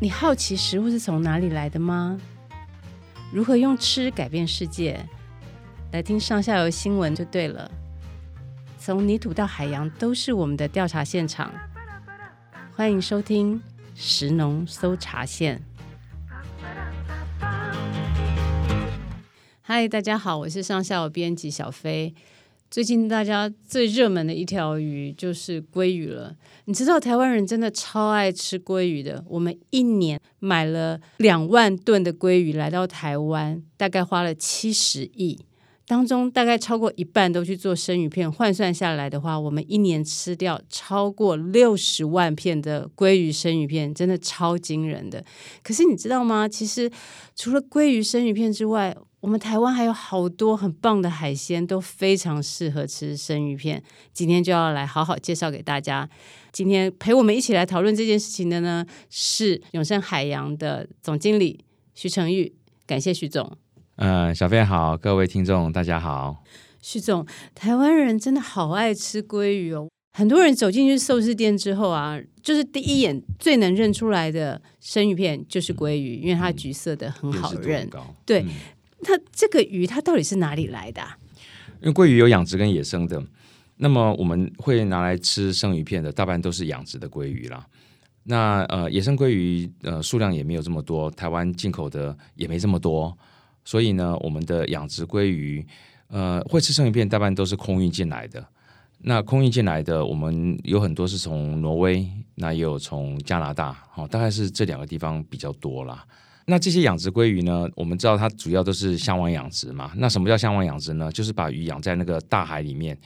你好奇食物是从哪里来的吗？如何用吃改变世界？来听上下游新闻就对了。从泥土到海洋，都是我们的调查现场。欢迎收听食农搜查线。嗨，大家好，我是上下游编辑小飞。最近大家最热门的一条鱼就是鲑鱼了。你知道台湾人真的超爱吃鲑鱼的。我们一年买了两万吨的鲑鱼来到台湾，大概花了七十亿，当中大概超过一半都去做生鱼片。换算下来的话，我们一年吃掉超过六十万片的鲑鱼生鱼片，真的超惊人的。可是你知道吗？其实除了鲑鱼生鱼片之外，我们台湾还有好多很棒的海鲜，都非常适合吃生鱼片。今天就要来好好介绍给大家。今天陪我们一起来讨论这件事情的呢，是永盛海洋的总经理徐成玉。感谢徐总。嗯、呃，小飞好，各位听众大家好。徐总，台湾人真的好爱吃鲑鱼哦。很多人走进去寿司店之后啊，就是第一眼最能认出来的生鱼片就是鲑鱼，嗯、因为它橘色的很好认。嗯、对。嗯那这个鱼它到底是哪里来的啊？因为鲑鱼有养殖跟野生的，那么我们会拿来吃生鱼片的，大半都是养殖的鲑鱼啦。那呃，野生鲑鱼呃数量也没有这么多，台湾进口的也没这么多，所以呢，我们的养殖鲑鱼呃会吃生鱼片，大半都是空运进来的。那空运进来的，我们有很多是从挪威，那也有从加拿大，哦，大概是这两个地方比较多啦。那这些养殖鲑鱼呢？我们知道它主要都是向往养殖嘛。那什么叫向往养殖呢？就是把鱼养在那个大海里面，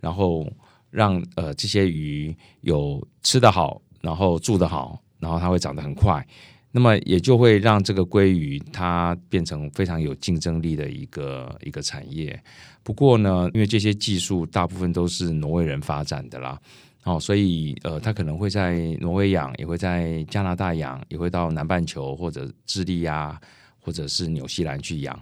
然后让呃这些鱼有吃得好，然后住得好，然后它会长得很快。那么也就会让这个鲑鱼它变成非常有竞争力的一个一个产业。不过呢，因为这些技术大部分都是挪威人发展的啦。哦，所以呃，他可能会在挪威养，也会在加拿大养，也会到南半球或者智利啊，或者是纽西兰去养。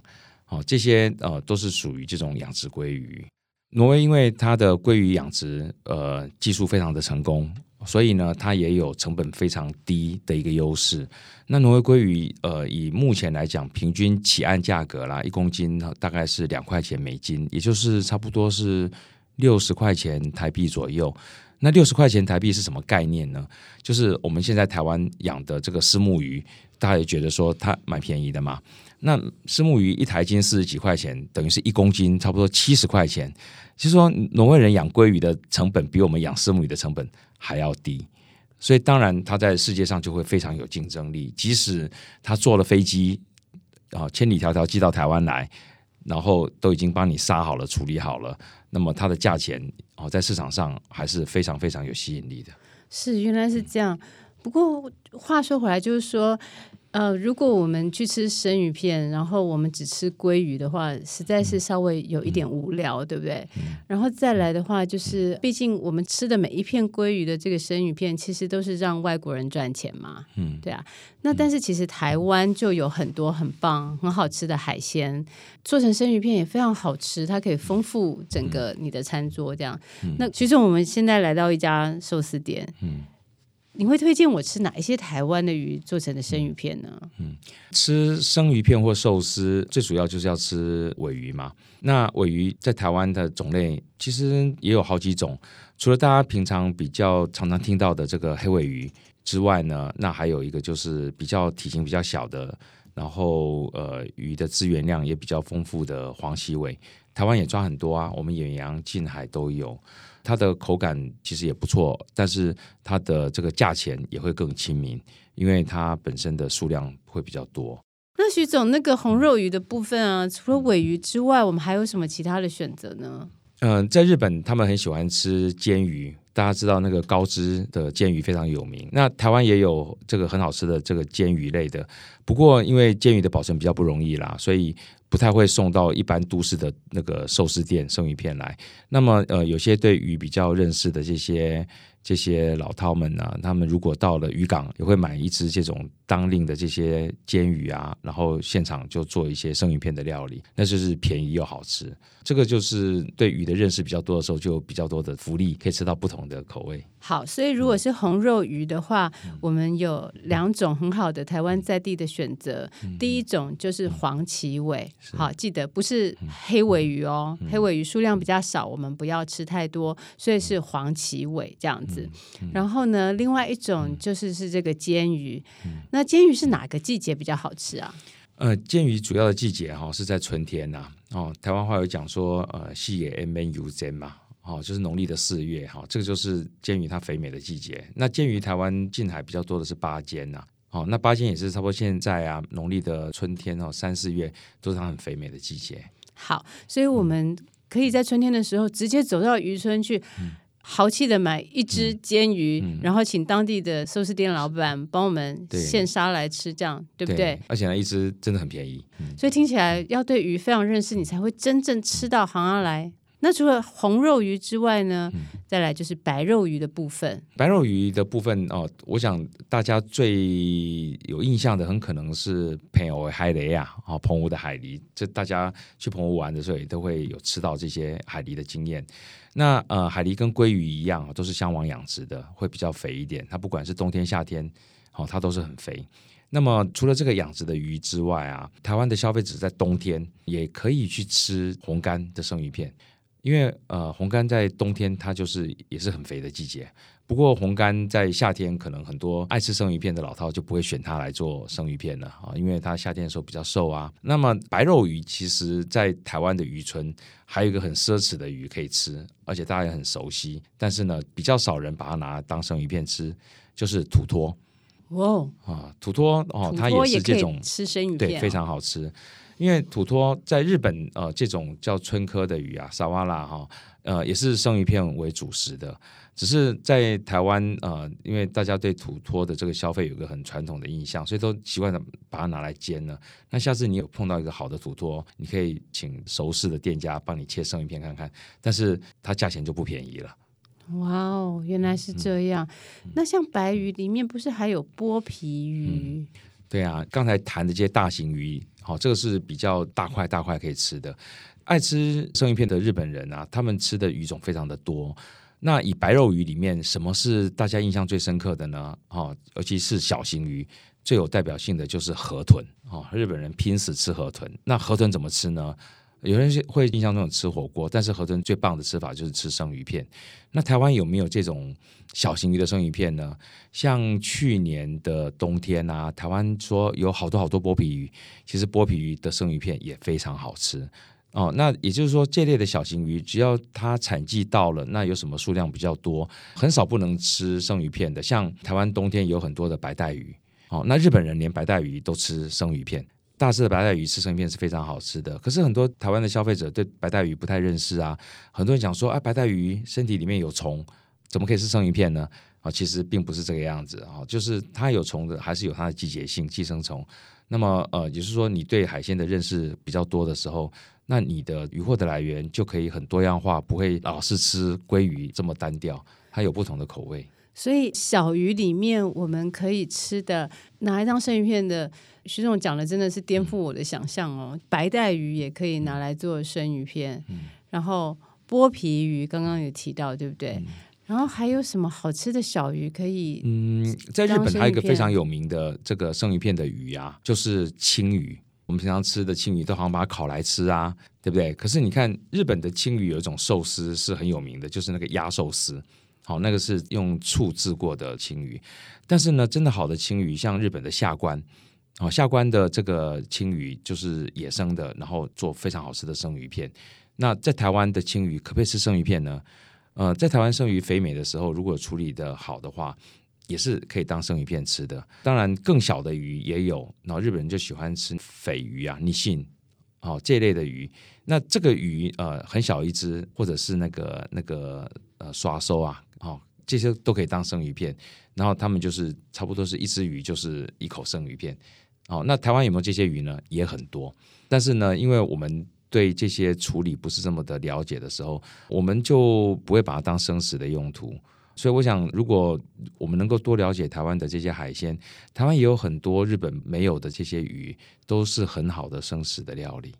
哦，这些呃都是属于这种养殖鲑鱼。挪威因为它的鲑鱼养殖呃技术非常的成功，所以呢，它也有成本非常低的一个优势。那挪威鲑鱼呃以目前来讲，平均起岸价格啦，一公斤大概是两块钱美金，也就是差不多是六十块钱台币左右。那六十块钱台币是什么概念呢？就是我们现在台湾养的这个虱目鱼，大家也觉得说它蛮便宜的嘛。那虱目鱼一台斤四十几块钱，等于是一公斤差不多七十块钱。就是说，挪威人养鲑鱼的成本比我们养虱目鱼的成本还要低，所以当然它在世界上就会非常有竞争力。即使他坐了飞机啊，千里迢迢寄到台湾来，然后都已经帮你杀好了、处理好了。那么它的价钱哦，在市场上还是非常非常有吸引力的。是，原来是这样。不过话说回来，就是说。呃，如果我们去吃生鱼片，然后我们只吃鲑鱼的话，实在是稍微有一点无聊，嗯、对不对？嗯、然后再来的话，就是毕竟我们吃的每一片鲑鱼的这个生鱼片，其实都是让外国人赚钱嘛，嗯，对啊。那但是其实台湾就有很多很棒、很好吃的海鲜，做成生鱼片也非常好吃，它可以丰富整个你的餐桌。这样，嗯、那其实我们现在来到一家寿司店，嗯。你会推荐我吃哪一些台湾的鱼做成的生鱼片呢？嗯，吃生鱼片或寿司，最主要就是要吃尾鱼嘛。那尾鱼在台湾的种类其实也有好几种，除了大家平常比较常常听到的这个黑尾鱼之外呢，那还有一个就是比较体型比较小的，然后呃鱼的资源量也比较丰富的黄鳍尾，台湾也抓很多啊，我们远洋近海都有。它的口感其实也不错，但是它的这个价钱也会更亲民，因为它本身的数量会比较多。那徐总，那个红肉鱼的部分啊，除了尾鱼之外，我们还有什么其他的选择呢？嗯、呃，在日本，他们很喜欢吃煎鱼，大家知道那个高知的煎鱼非常有名。那台湾也有这个很好吃的这个煎鱼类的，不过因为煎鱼的保存比较不容易啦，所以。不太会送到一般都市的那个寿司店生鱼片来。那么，呃，有些对鱼比较认识的这些这些老饕们呢、啊，他们如果到了渔港，也会买一只这种当令的这些煎鱼啊，然后现场就做一些生鱼片的料理，那就是便宜又好吃。这个就是对鱼的认识比较多的时候，就有比较多的福利，可以吃到不同的口味。好，所以如果是红肉鱼的话，嗯、我们有两种很好的台湾在地的选择。嗯、第一种就是黄鳍尾，嗯、好，记得不是黑尾鱼哦，嗯、黑尾鱼数量比较少，我们不要吃太多，所以是黄鳍尾这样子。然后呢，另外一种就是是这个煎鱼，嗯、那煎鱼是哪个季节比较好吃啊？呃，煎鱼主要的季节哈、哦、是在春天呐、啊，哦，台湾话有讲说，呃，细野 M N U 煎嘛。哦，就是农历的四月哈，这个就是煎鱼它肥美的季节。那煎鱼台湾近海比较多的是八煎呐，哦，那八煎也是差不多现在啊，农历的春天哦，三四月都是它很肥美的季节。好，所以我们可以在春天的时候直接走到渔村去，嗯、豪气的买一只煎鱼，嗯。嗯、然后请当地的寿司店老板帮我们现杀来吃，这样对，对不对？而且呢，一只真的很便宜，嗯、所以听起来要对鱼非常认识，你才会真正吃到行阿来。那除了红肉鱼之外呢，嗯、再来就是白肉鱼的部分。白肉鱼的部分哦，我想大家最有印象的，很可能是澎湖海雷啊，哦，澎湖的海狸。这大家去澎湖玩的时候，也都会有吃到这些海狸的经验。那呃，海狸跟鲑鱼一样，都是箱网养殖的，会比较肥一点。它不管是冬天夏天，哦，它都是很肥。那么除了这个养殖的鱼之外啊，台湾的消费者在冬天也可以去吃红干的生鱼片。因为呃，红干在冬天它就是也是很肥的季节。不过红干在夏天可能很多爱吃生鱼片的老饕就不会选它来做生鱼片了啊，因为它夏天的时候比较瘦啊。那么白肉鱼其实，在台湾的渔村还有一个很奢侈的鱼可以吃，而且大家也很熟悉，但是呢，比较少人把它拿来当生鱼片吃，就是土托。哦啊，土托哦，它也是这种吃生鱼片，对，非常好吃。因为土托在日本，呃，这种叫春科的鱼啊，萨瓦拉哈，呃，也是生鱼片为主食的。只是在台湾，呃，因为大家对土托的这个消费有个很传统的印象，所以都习惯的把它拿来煎呢。那下次你有碰到一个好的土托，你可以请熟识的店家帮你切生鱼片看看，但是它价钱就不便宜了。哇哦，原来是这样。嗯、那像白鱼里面不是还有剥皮鱼？嗯、对啊，刚才谈的这些大型鱼。好，这个是比较大块大块可以吃的。爱吃生鱼片的日本人啊，他们吃的鱼种非常的多。那以白肉鱼里面，什么是大家印象最深刻的呢？哦，尤其是小型鱼，最有代表性的就是河豚。哦，日本人拼死吃河豚。那河豚怎么吃呢？有人会印象中有吃火锅，但是河豚最棒的吃法就是吃生鱼片。那台湾有没有这种小型鱼的生鱼片呢？像去年的冬天啊，台湾说有好多好多剥皮鱼，其实剥皮鱼的生鱼片也非常好吃哦。那也就是说，这类的小型鱼，只要它产季到了，那有什么数量比较多，很少不能吃生鱼片的。像台湾冬天有很多的白带鱼，哦，那日本人连白带鱼都吃生鱼片。大只的白带鱼吃生鱼片是非常好吃的，可是很多台湾的消费者对白带鱼不太认识啊。很多人讲说，哎，白带鱼身体里面有虫，怎么可以吃生鱼片呢？啊，其实并不是这个样子啊，就是它有虫的，还是有它的季节性寄生虫。那么，呃，也是说，你对海鲜的认识比较多的时候，那你的渔获的来源就可以很多样化，不会老是吃鲑鱼这么单调，它有不同的口味。所以小鱼里面我们可以吃的拿来当生鱼片的，徐总讲的真的是颠覆我的想象哦。嗯、白带鱼也可以拿来做生鱼片，嗯、然后剥皮鱼刚刚有提到对不对？嗯、然后还有什么好吃的小鱼可以？嗯，在日本还有一个非常有名的这个生鱼片的鱼啊，就是青鱼。我们平常吃的青鱼都好像把它烤来吃啊，对不对？可是你看日本的青鱼有一种寿司是很有名的，就是那个鸭寿司。好，那个是用醋制过的青鱼，但是呢，真的好的青鱼，像日本的下关，哦，下关的这个青鱼就是野生的，然后做非常好吃的生鱼片。那在台湾的青鱼可不可以吃生鱼片呢？呃，在台湾生鱼肥美的时候，如果处理的好的话，也是可以当生鱼片吃的。当然，更小的鱼也有，然后日本人就喜欢吃鲱鱼啊、尼信，哦，这类的鱼。那这个鱼呃很小一只，或者是那个那个呃刷收啊。哦，这些都可以当生鱼片，然后他们就是差不多是一只鱼就是一口生鱼片。哦，那台湾有没有这些鱼呢？也很多，但是呢，因为我们对这些处理不是这么的了解的时候，我们就不会把它当生食的用途。所以我想，如果我们能够多了解台湾的这些海鲜，台湾也有很多日本没有的这些鱼，都是很好的生食的料理。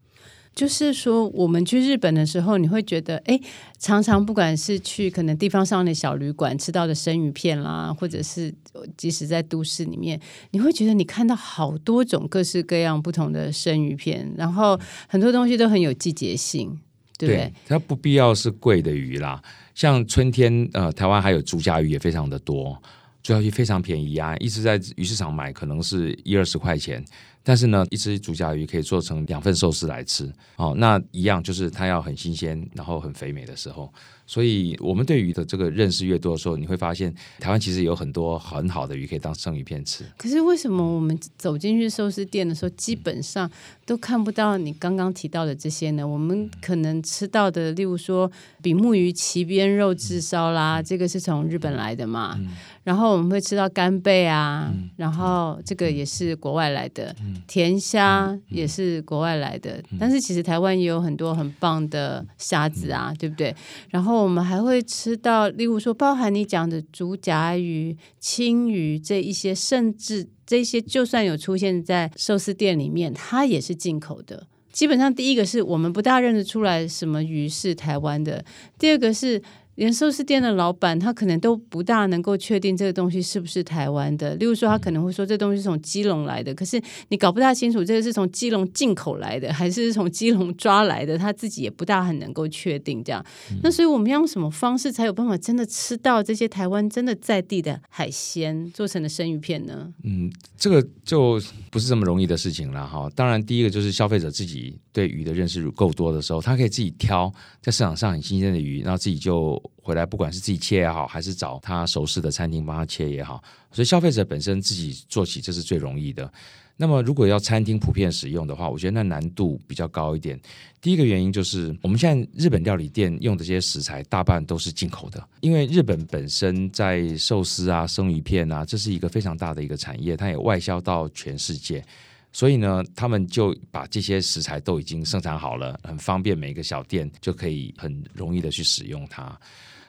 就是说，我们去日本的时候，你会觉得，哎，常常不管是去可能地方上的小旅馆吃到的生鱼片啦，或者是即使在都市里面，你会觉得你看到好多种各式各样不同的生鱼片，然后很多东西都很有季节性，对？它不必要是贵的鱼啦，像春天，呃，台湾还有竹筴鱼也非常的多，竹筴鱼非常便宜啊，一直在鱼市场买，可能是一二十块钱。但是呢，一只竹甲鱼可以做成两份寿司来吃，哦，那一样就是它要很新鲜，然后很肥美的时候。所以，我们对鱼的这个认识越多的时候，你会发现台湾其实有很多很好的鱼可以当生鱼片吃。可是，为什么我们走进去寿司店的时候，基本上都看不到你刚刚提到的这些呢？我们可能吃到的，例如说比目鱼鳍边肉炙烧啦，这个是从日本来的嘛。然后我们会吃到干贝啊，然后这个也是国外来的。甜虾也是国外来的。但是其实台湾也有很多很棒的虾子啊，对不对？然后。我们还会吃到，例如说，包含你讲的竹夹鱼、青鱼这一些，甚至这些，就算有出现在寿司店里面，它也是进口的。基本上，第一个是我们不大认得出来什么鱼是台湾的，第二个是。连寿司店的老板，他可能都不大能够确定这个东西是不是台湾的。例如说，他可能会说这东西是从基隆来的，可是你搞不大清楚这个是从基隆进口来的，还是从基隆抓来的，他自己也不大很能够确定这样。那所以我们要用什么方式才有办法真的吃到这些台湾真的在地的海鲜做成的生鱼片呢？嗯，这个就不是这么容易的事情了哈。当然，第一个就是消费者自己对鱼的认识够多的时候，他可以自己挑在市场上很新鲜的鱼，然后自己就。回来，不管是自己切也好，还是找他熟识的餐厅帮他切也好，所以消费者本身自己做起这是最容易的。那么，如果要餐厅普遍使用的话，我觉得那难度比较高一点。第一个原因就是，我们现在日本料理店用的这些食材大半都是进口的，因为日本本身在寿司啊、生鱼片啊，这是一个非常大的一个产业，它也外销到全世界。所以呢，他们就把这些食材都已经生产好了，很方便，每个小店就可以很容易的去使用它。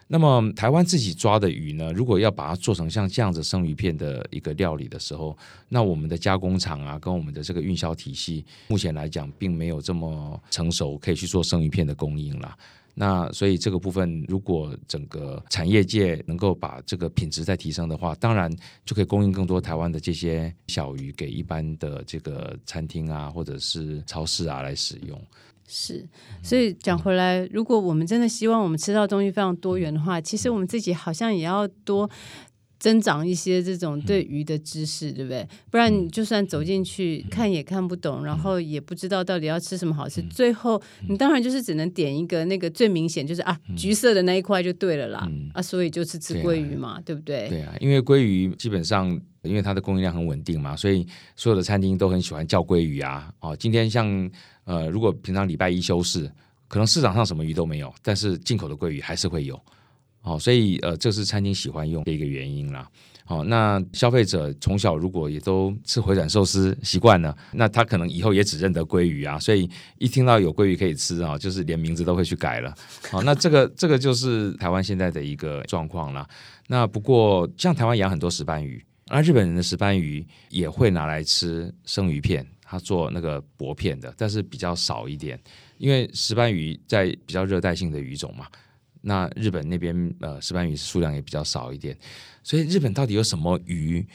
那么台湾自己抓的鱼呢，如果要把它做成像这样子生鱼片的一个料理的时候，那我们的加工厂啊，跟我们的这个运销体系，目前来讲并没有这么成熟，可以去做生鱼片的供应了。那所以这个部分，如果整个产业界能够把这个品质再提升的话，当然就可以供应更多台湾的这些小鱼给一般的这个餐厅啊，或者是超市啊来使用。是，所以讲回来，如果我们真的希望我们吃到东西非常多元的话，其实我们自己好像也要多。增长一些这种对鱼的知识，对不对？不然你就算走进去看也看不懂，然后也不知道到底要吃什么好吃。最后你当然就是只能点一个那个最明显就是啊橘色的那一块就对了啦啊，所以就是吃鲑鱼嘛，对不对？对啊，因为鲑鱼基本上因为它的供应量很稳定嘛，所以所有的餐厅都很喜欢叫鲑鱼啊。哦，今天像呃，如果平常礼拜一休市，可能市场上什么鱼都没有，但是进口的鲑鱼还是会有。哦，所以呃，这是餐厅喜欢用的一个原因啦。好，那消费者从小如果也都吃回转寿司习惯了，那他可能以后也只认得鲑鱼啊。所以一听到有鲑鱼可以吃啊，就是连名字都会去改了。好，那这个这个就是台湾现在的一个状况啦。那不过像台湾养很多石斑鱼，那日本人的石斑鱼也会拿来吃生鱼片，他做那个薄片的，但是比较少一点，因为石斑鱼在比较热带性的鱼种嘛。那日本那边呃，石斑鱼数量也比较少一点，所以日本到底有什么鱼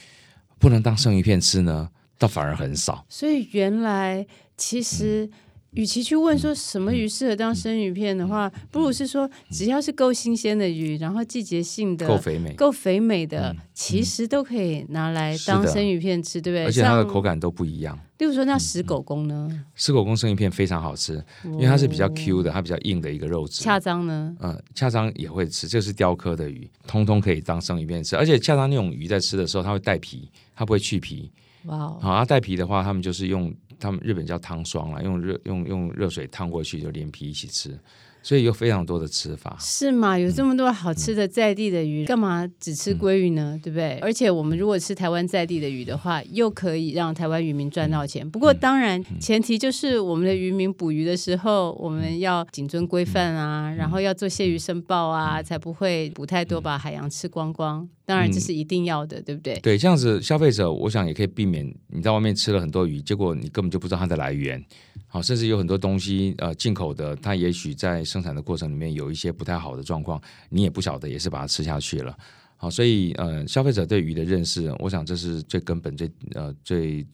不能当生鱼片吃呢？倒反而很少。所以原来其实。与其去问说什么鱼适合当生鱼片的话，不如是说只要是够新鲜的鱼，然后季节性的够肥美、够肥美的，其实都可以拿来当生鱼片吃，对不对？而且它的口感都不一样。例如说那石狗公呢？石狗公生鱼片非常好吃，因为它是比较 Q 的，它比较硬的一个肉质。恰章呢？嗯，恰章也会吃，这是雕刻的鱼，通通可以当生鱼片吃。而且恰章那种鱼在吃的时候，它会带皮，它不会去皮。哇，好，它带皮的话，他们就是用他们日本叫汤霜啊，用热用用热水烫过去就连皮一起吃。所以有非常多的吃法，是吗？有这么多好吃的在地的鱼，嗯、干嘛只吃鲑鱼呢？嗯、对不对？而且我们如果吃台湾在地的鱼的话，又可以让台湾渔民赚到钱。不过当然，前提就是我们的渔民捕鱼的时候，我们要谨遵规范啊，然后要做谢鱼申报啊，才不会捕太多把海洋吃光光。当然这是一定要的，对不对？对，这样子消费者，我想也可以避免你在外面吃了很多鱼，结果你根本就不知道它的来源。好，甚至有很多东西，呃，进口的，它也许在生产的过程里面有一些不太好的状况，你也不晓得，也是把它吃下去了。好，所以，呃，消费者对鱼的认识，我想这是最根本、最呃、最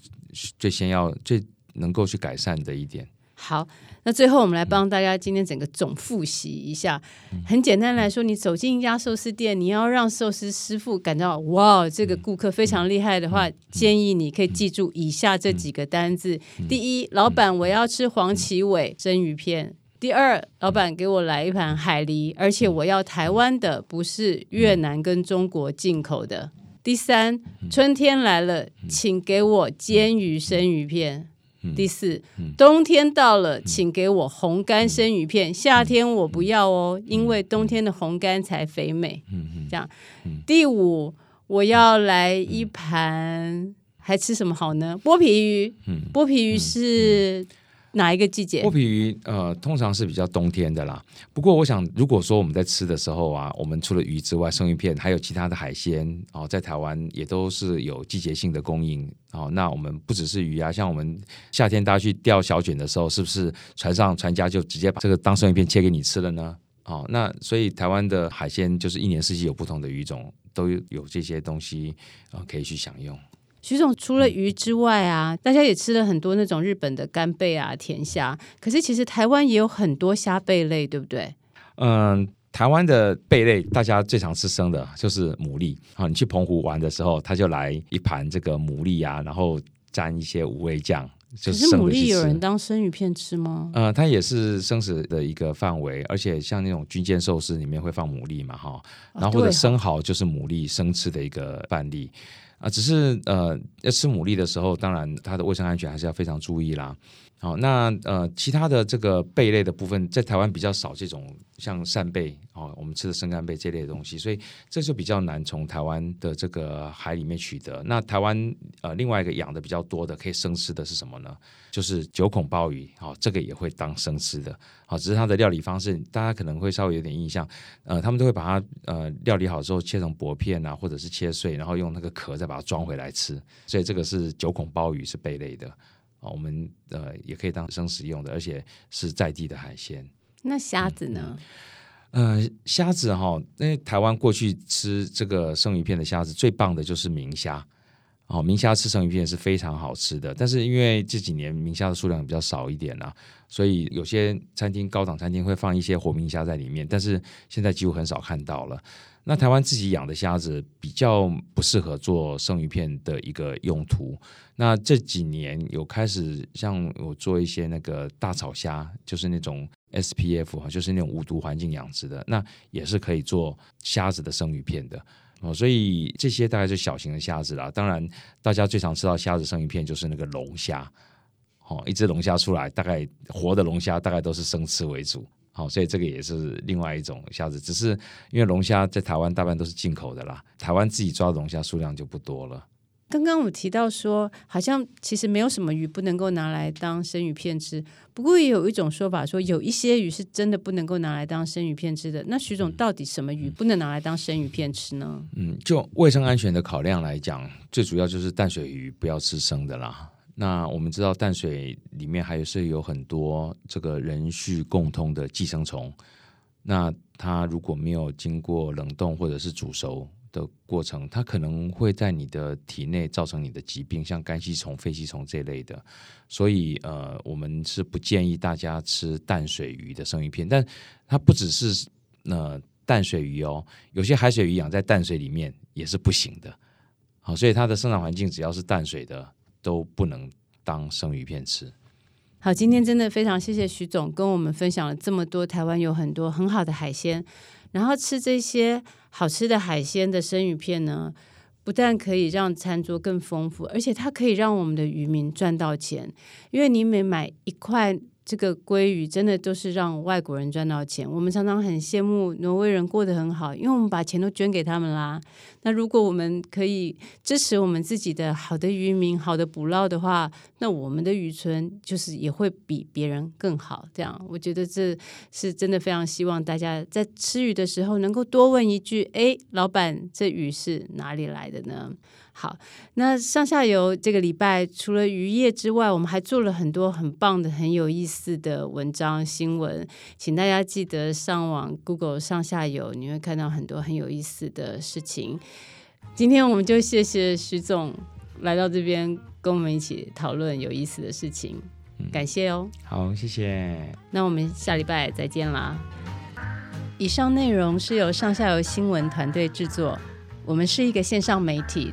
最先要、最能够去改善的一点。好，那最后我们来帮大家今天整个总复习一下。嗯、很简单来说，你走进一家寿司店，你要让寿司师傅感到哇，这个顾客非常厉害的话，嗯、建议你可以记住以下这几个单字：嗯、第一，老板，我要吃黄鳍尾蒸鱼片；第二，老板，给我来一盘海鱺，而且我要台湾的，不是越南跟中国进口的；第三，春天来了，请给我煎鱼生鱼片。第四，冬天到了，请给我红干生鱼片。夏天我不要哦，因为冬天的红干才肥美。这样。第五，我要来一盘，还吃什么好呢？剥皮鱼。剥皮鱼是。哪一个季节？剥皮鱼，呃，通常是比较冬天的啦。不过，我想，如果说我们在吃的时候啊，我们除了鱼之外，生鱼片还有其他的海鲜哦，在台湾也都是有季节性的供应哦。那我们不只是鱼啊，像我们夏天大家去钓小卷的时候，是不是船上船家就直接把这个当生鱼片切给你吃了呢？哦，那所以台湾的海鲜就是一年四季有不同的鱼种，都有这些东西啊，可以去享用。徐总，除了鱼之外啊，大家也吃了很多那种日本的干贝啊、甜虾。可是其实台湾也有很多虾贝类，对不对？嗯，台湾的贝类大家最常吃生的就是牡蛎。啊，你去澎湖玩的时候，他就来一盘这个牡蛎啊，然后沾一些五味酱。就可是牡蛎有人当生鱼片吃吗？嗯，它也是生食的一个范围，而且像那种军舰寿司里面会放牡蛎嘛，哈，然后或者生蚝就是牡蛎生吃的一个范例。啊，啊只是呃，要吃牡蛎的时候，当然它的卫生安全还是要非常注意啦。好，那呃，其他的这个贝类的部分，在台湾比较少这种像扇贝哦，我们吃的生干贝这类的东西，所以这就比较难从台湾的这个海里面取得。那台湾呃，另外一个养的比较多的可以生吃的是什么呢？就是九孔鲍鱼，好，这个也会当生吃的。好，只是它的料理方式，大家可能会稍微有点印象，呃，他们都会把它呃料理好之后切成薄片啊，或者是切碎，然后用那个壳再把它装回来吃。所以这个是九孔鲍鱼，是贝类的啊。我们呃也可以当生食用的，而且是在地的海鲜。那虾子呢？嗯、呃，虾子哈，因为台湾过去吃这个生鱼片的虾子最棒的就是明虾。哦，明虾吃生鱼片是非常好吃的，但是因为这几年明虾的数量比较少一点啦，所以有些餐厅高档餐厅会放一些活明虾在里面，但是现在几乎很少看到了。那台湾自己养的虾子比较不适合做生鱼片的一个用途。那这几年有开始像我做一些那个大草虾，就是那种 SPF 哈就是那种无毒环境养殖的，那也是可以做虾子的生鱼片的哦。所以这些大概是小型的虾子啦。当然，大家最常吃到虾子生鱼片就是那个龙虾哦，一只龙虾出来，大概活的龙虾大概都是生吃为主。好，所以这个也是另外一种虾子，只是因为龙虾在台湾大半都是进口的啦，台湾自己抓的龙虾数量就不多了。刚刚我提到说，好像其实没有什么鱼不能够拿来当生鱼片吃，不过也有一种说法说，有一些鱼是真的不能够拿来当生鱼片吃的。那徐总，到底什么鱼不能拿来当生鱼片吃呢？嗯，就卫生安全的考量来讲，最主要就是淡水鱼不要吃生的啦。那我们知道淡水里面还是有很多这个人畜共通的寄生虫，那它如果没有经过冷冻或者是煮熟的过程，它可能会在你的体内造成你的疾病，像肝吸虫、肺吸虫这类的。所以呃，我们是不建议大家吃淡水鱼的生鱼片，但它不只是呃淡水鱼哦，有些海水鱼养在淡水里面也是不行的。好，所以它的生长环境只要是淡水的。都不能当生鱼片吃。好，今天真的非常谢谢徐总跟我们分享了这么多台湾有很多很好的海鲜，然后吃这些好吃的海鲜的生鱼片呢，不但可以让餐桌更丰富，而且它可以让我们的渔民赚到钱，因为你每买一块。这个鲑鱼真的都是让外国人赚到钱。我们常常很羡慕挪威人过得很好，因为我们把钱都捐给他们啦。那如果我们可以支持我们自己的好的渔民、好的捕捞的话，那我们的渔村就是也会比别人更好。这样，我觉得这是真的非常希望大家在吃鱼的时候能够多问一句：“哎，老板，这鱼是哪里来的呢？”好，那上下游这个礼拜除了渔业之外，我们还做了很多很棒的、很有意思的文章新闻，请大家记得上网 Google 上下游，你会看到很多很有意思的事情。今天我们就谢谢徐总来到这边跟我们一起讨论有意思的事情，感谢哦。好，谢谢。那我们下礼拜再见啦。以上内容是由上下游新闻团队制作，我们是一个线上媒体。